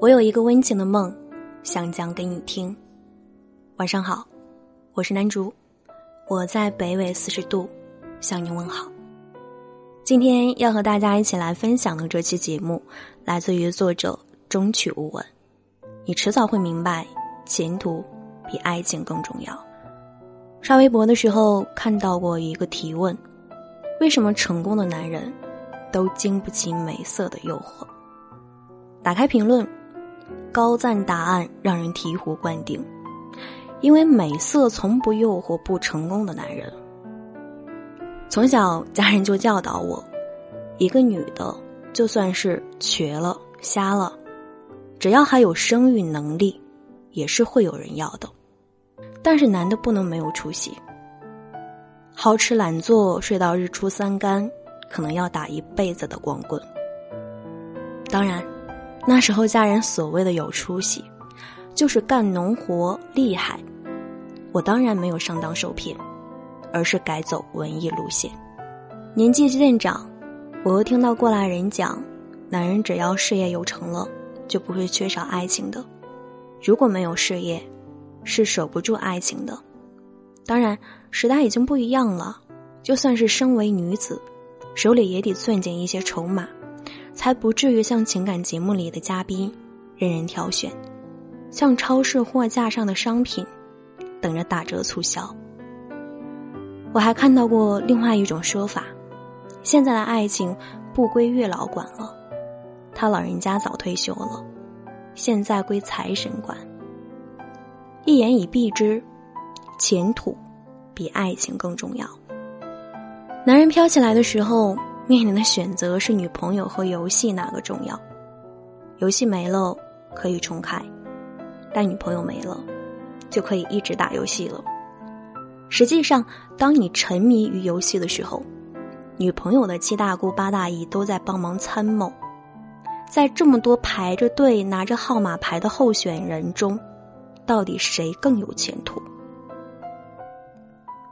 我有一个温情的梦，想讲给你听。晚上好，我是南竹，我在北纬四十度向你问好。今天要和大家一起来分享的这期节目，来自于作者中曲无闻。你迟早会明白，前途比爱情更重要。刷微博的时候看到过一个提问：为什么成功的男人都经不起美色的诱惑？打开评论。高赞答案让人醍醐灌顶，因为美色从不诱惑不成功的男人。从小家人就教导我，一个女的就算是瘸了、瞎了，只要还有生育能力，也是会有人要的。但是男的不能没有出息，好吃懒做、睡到日出三竿，可能要打一辈子的光棍。当然。那时候家人所谓的有出息，就是干农活厉害。我当然没有上当受骗，而是改走文艺路线。年纪渐长，我又听到过来人讲，男人只要事业有成了，就不会缺少爱情的。如果没有事业，是守不住爱情的。当然，时代已经不一样了，就算是身为女子，手里也得攥紧一些筹码。才不至于像情感节目里的嘉宾，任人挑选，像超市货架上的商品，等着打折促销。我还看到过另外一种说法：现在的爱情不归月老管了，他老人家早退休了，现在归财神管。一言以蔽之，前途比爱情更重要。男人飘起来的时候。面临的选择是女朋友和游戏哪个重要？游戏没了可以重开，但女朋友没了，就可以一直打游戏了。实际上，当你沉迷于游戏的时候，女朋友的七大姑八大姨都在帮忙参谋。在这么多排着队拿着号码牌的候选人中，到底谁更有前途？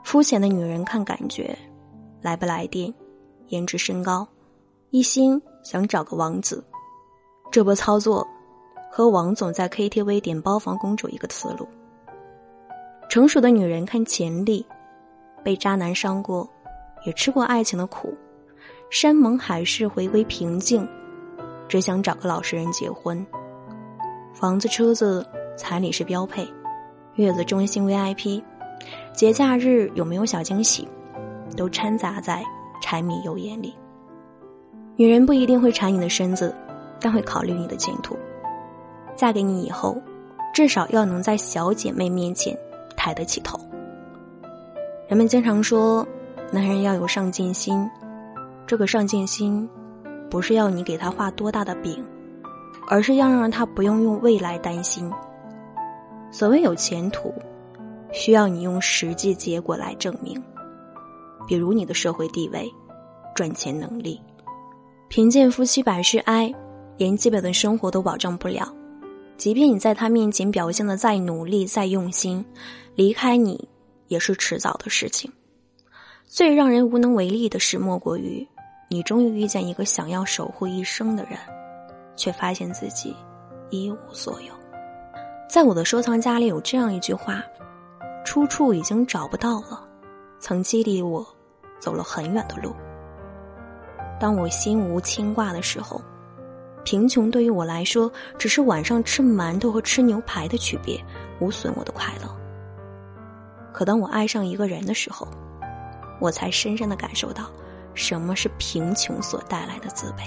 肤浅的女人看感觉，来不来电？颜值身高，一心想找个王子，这波操作和王总在 KTV 点包房公主一个思路。成熟的女人看潜力，被渣男伤过，也吃过爱情的苦，山盟海誓回归平静，只想找个老实人结婚。房子、车子、彩礼是标配，月子中心 VIP，节假日有没有小惊喜，都掺杂在。柴米油盐里，女人不一定会馋你的身子，但会考虑你的前途。嫁给你以后，至少要能在小姐妹面前抬得起头。人们经常说，男人要有上进心，这个上进心，不是要你给他画多大的饼，而是要让他不用用未来担心。所谓有前途，需要你用实际结果来证明。比如你的社会地位、赚钱能力，贫贱夫妻百事哀，连基本的生活都保障不了。即便你在他面前表现的再努力、再用心，离开你也是迟早的事情。最让人无能为力的是，莫过于你终于遇见一个想要守护一生的人，却发现自己一无所有。在我的收藏夹里有这样一句话：出处已经找不到了，曾激励我。走了很远的路。当我心无牵挂的时候，贫穷对于我来说只是晚上吃馒头和吃牛排的区别，无损我的快乐。可当我爱上一个人的时候，我才深深的感受到什么是贫穷所带来的自卑。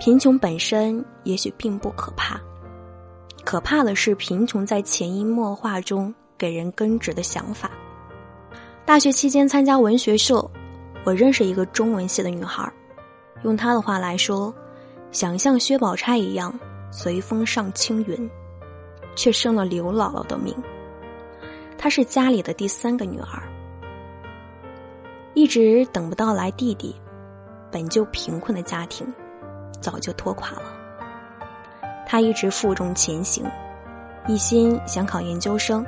贫穷本身也许并不可怕，可怕的是贫穷在潜移默化中给人根植的想法。大学期间参加文学社，我认识一个中文系的女孩，用她的话来说，想像薛宝钗一样随风上青云，却生了刘姥姥的命。她是家里的第三个女儿，一直等不到来弟弟，本就贫困的家庭早就拖垮了。她一直负重前行，一心想考研究生，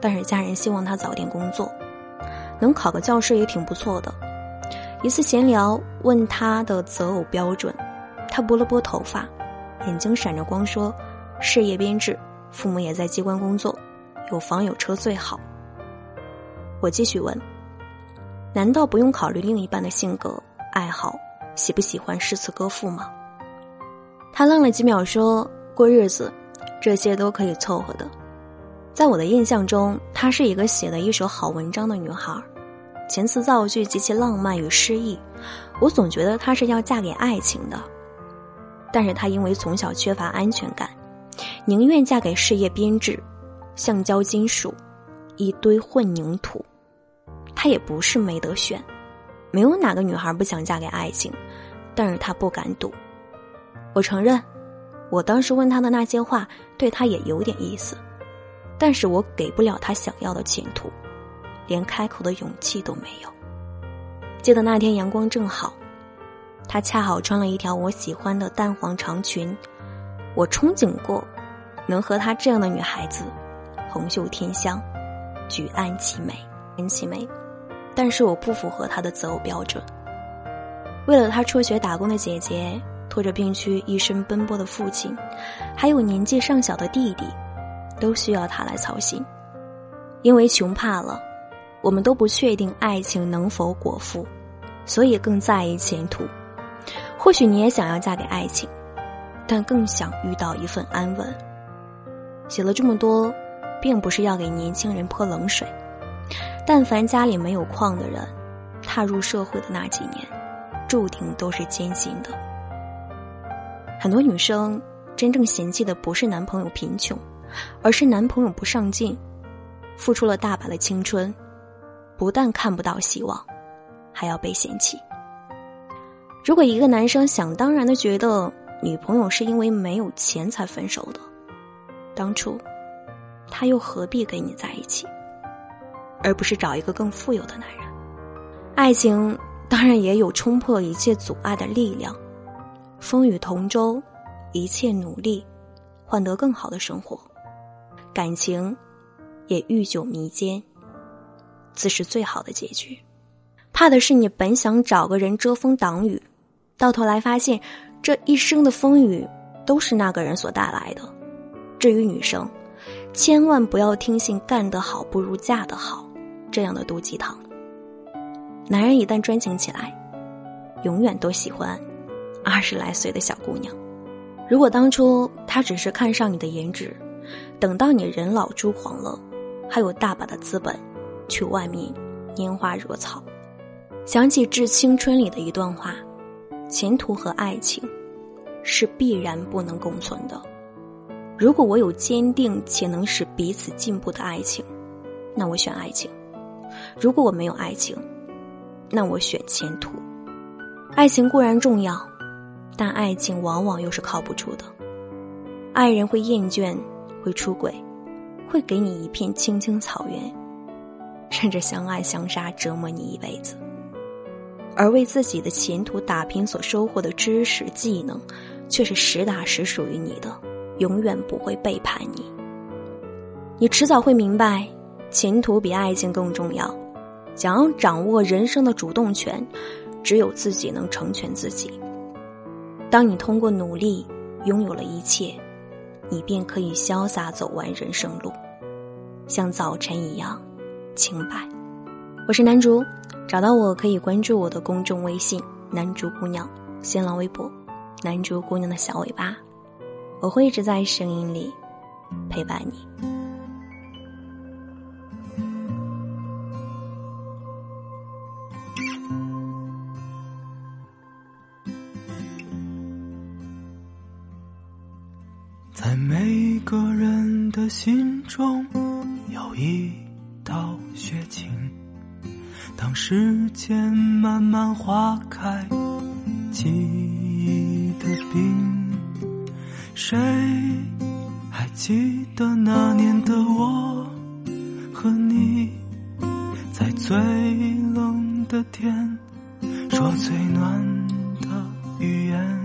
但是家人希望她早点工作。能考个教师也挺不错的。一次闲聊，问他的择偶标准，他拨了拨头发，眼睛闪着光说：“事业编制，父母也在机关工作，有房有车最好。”我继续问：“难道不用考虑另一半的性格、爱好，喜不喜欢诗词歌赋吗？”他愣了几秒，说：“过日子，这些都可以凑合的。”在我的印象中，她是一个写了一手好文章的女孩，遣词造句极其浪漫与诗意。我总觉得她是要嫁给爱情的，但是她因为从小缺乏安全感，宁愿嫁给事业编制、橡胶金属、一堆混凝土。她也不是没得选，没有哪个女孩不想嫁给爱情，但是她不敢赌。我承认，我当时问她的那些话，对她也有点意思。但是我给不了他想要的前途，连开口的勇气都没有。记得那天阳光正好，他恰好穿了一条我喜欢的淡黄长裙。我憧憬过，能和她这样的女孩子，红袖添香，举案齐眉，人齐眉。但是我不符合他的择偶标准。为了他辍学打工的姐姐，拖着病躯一生奔波的父亲，还有年纪尚小的弟弟。都需要他来操心，因为穷怕了，我们都不确定爱情能否果腹，所以更在意前途。或许你也想要嫁给爱情，但更想遇到一份安稳。写了这么多，并不是要给年轻人泼冷水。但凡家里没有矿的人，踏入社会的那几年，注定都是艰辛的。很多女生真正嫌弃的不是男朋友贫穷。而是男朋友不上进，付出了大把的青春，不但看不到希望，还要被嫌弃。如果一个男生想当然的觉得女朋友是因为没有钱才分手的，当初他又何必跟你在一起，而不是找一个更富有的男人？爱情当然也有冲破一切阻碍的力量，风雨同舟，一切努力，换得更好的生活。感情，也愈久弥坚，自是最好的结局。怕的是你本想找个人遮风挡雨，到头来发现这一生的风雨都是那个人所带来的。至于女生，千万不要听信“干得好不如嫁得好”这样的毒鸡汤。男人一旦专情起来，永远都喜欢二十来岁的小姑娘。如果当初他只是看上你的颜值，等到你人老珠黄了，还有大把的资本，去外面拈花惹草。想起《致青春》里的一段话：前途和爱情是必然不能共存的。如果我有坚定且能使彼此进步的爱情，那我选爱情；如果我没有爱情，那我选前途。爱情固然重要，但爱情往往又是靠不住的。爱人会厌倦。会出轨，会给你一片青青草原，甚至相爱相杀，折磨你一辈子。而为自己的前途打拼所收获的知识技能，却是实打实属于你的，永远不会背叛你。你迟早会明白，前途比爱情更重要。想要掌握人生的主动权，只有自己能成全自己。当你通过努力拥有了一切。你便可以潇洒走完人生路，像早晨一样清白。我是南竹，找到我可以关注我的公众微信“南竹姑娘”，新浪微博“南竹姑娘的小尾巴”，我会一直在声音里陪伴你。在每个人的心中有一到雪晴，当时间慢慢化开记忆的冰，谁还记得那年的我和你，在最冷的天说最暖的语言，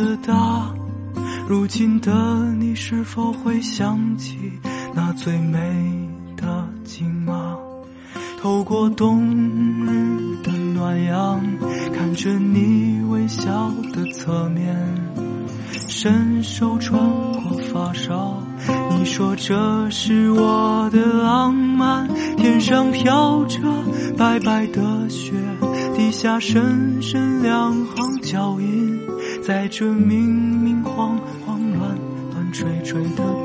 的大。如今的你是否会想起那最美的景吗？透过冬日的暖阳，看着你微笑的侧面，伸手穿过发梢。你说这是我的浪漫，天上飘着白白的雪，下深深两行脚印，在这明明晃晃乱乱吹吹的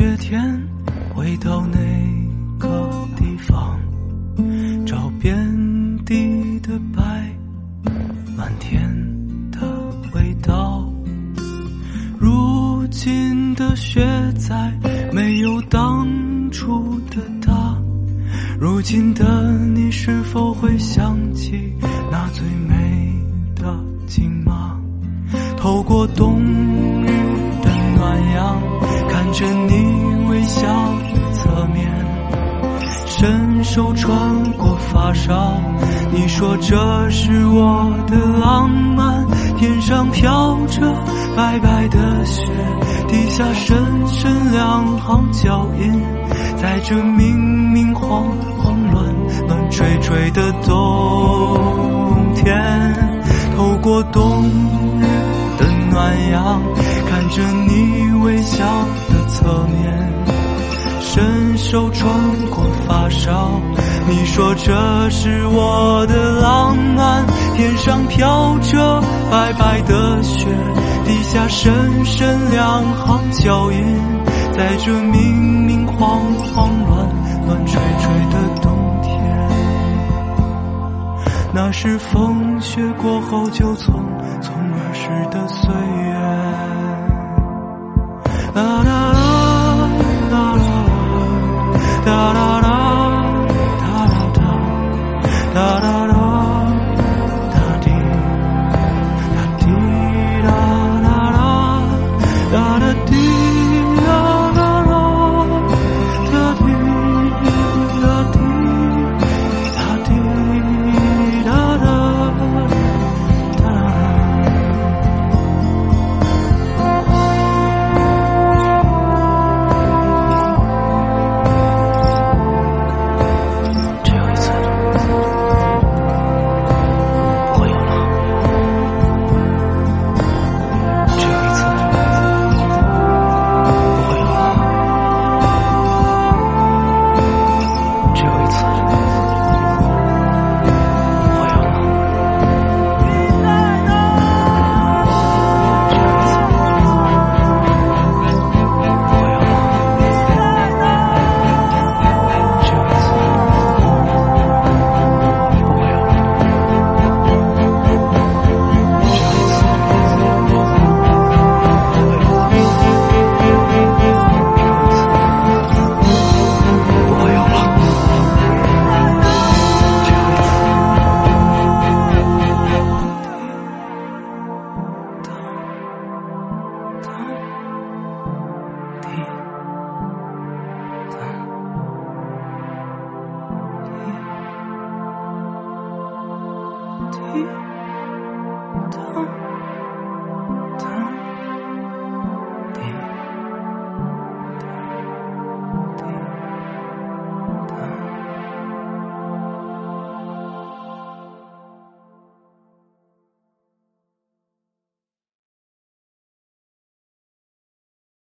雪天，回到那个地方，找遍地的白，满天的味道。如今的雪再没有当初的大，如今的你是否会想起那最美的景吗？透过冬日的暖阳，看着你手穿过发梢。你说这是我的浪漫，天上飘着白白的雪，地下深深两行脚印，在这明明晃晃乱乱吹吹的冬天，透过冬日。的暖阳，看着你微笑的侧面，伸手穿过发梢。你说这是我的浪漫，天上飘着白白的雪，地下深深两行脚印，在这明明晃晃乱乱吹吹的冬天，那是风雪过后就匆匆而逝的岁月。啦啦啦啦啦啦啦啦 don't.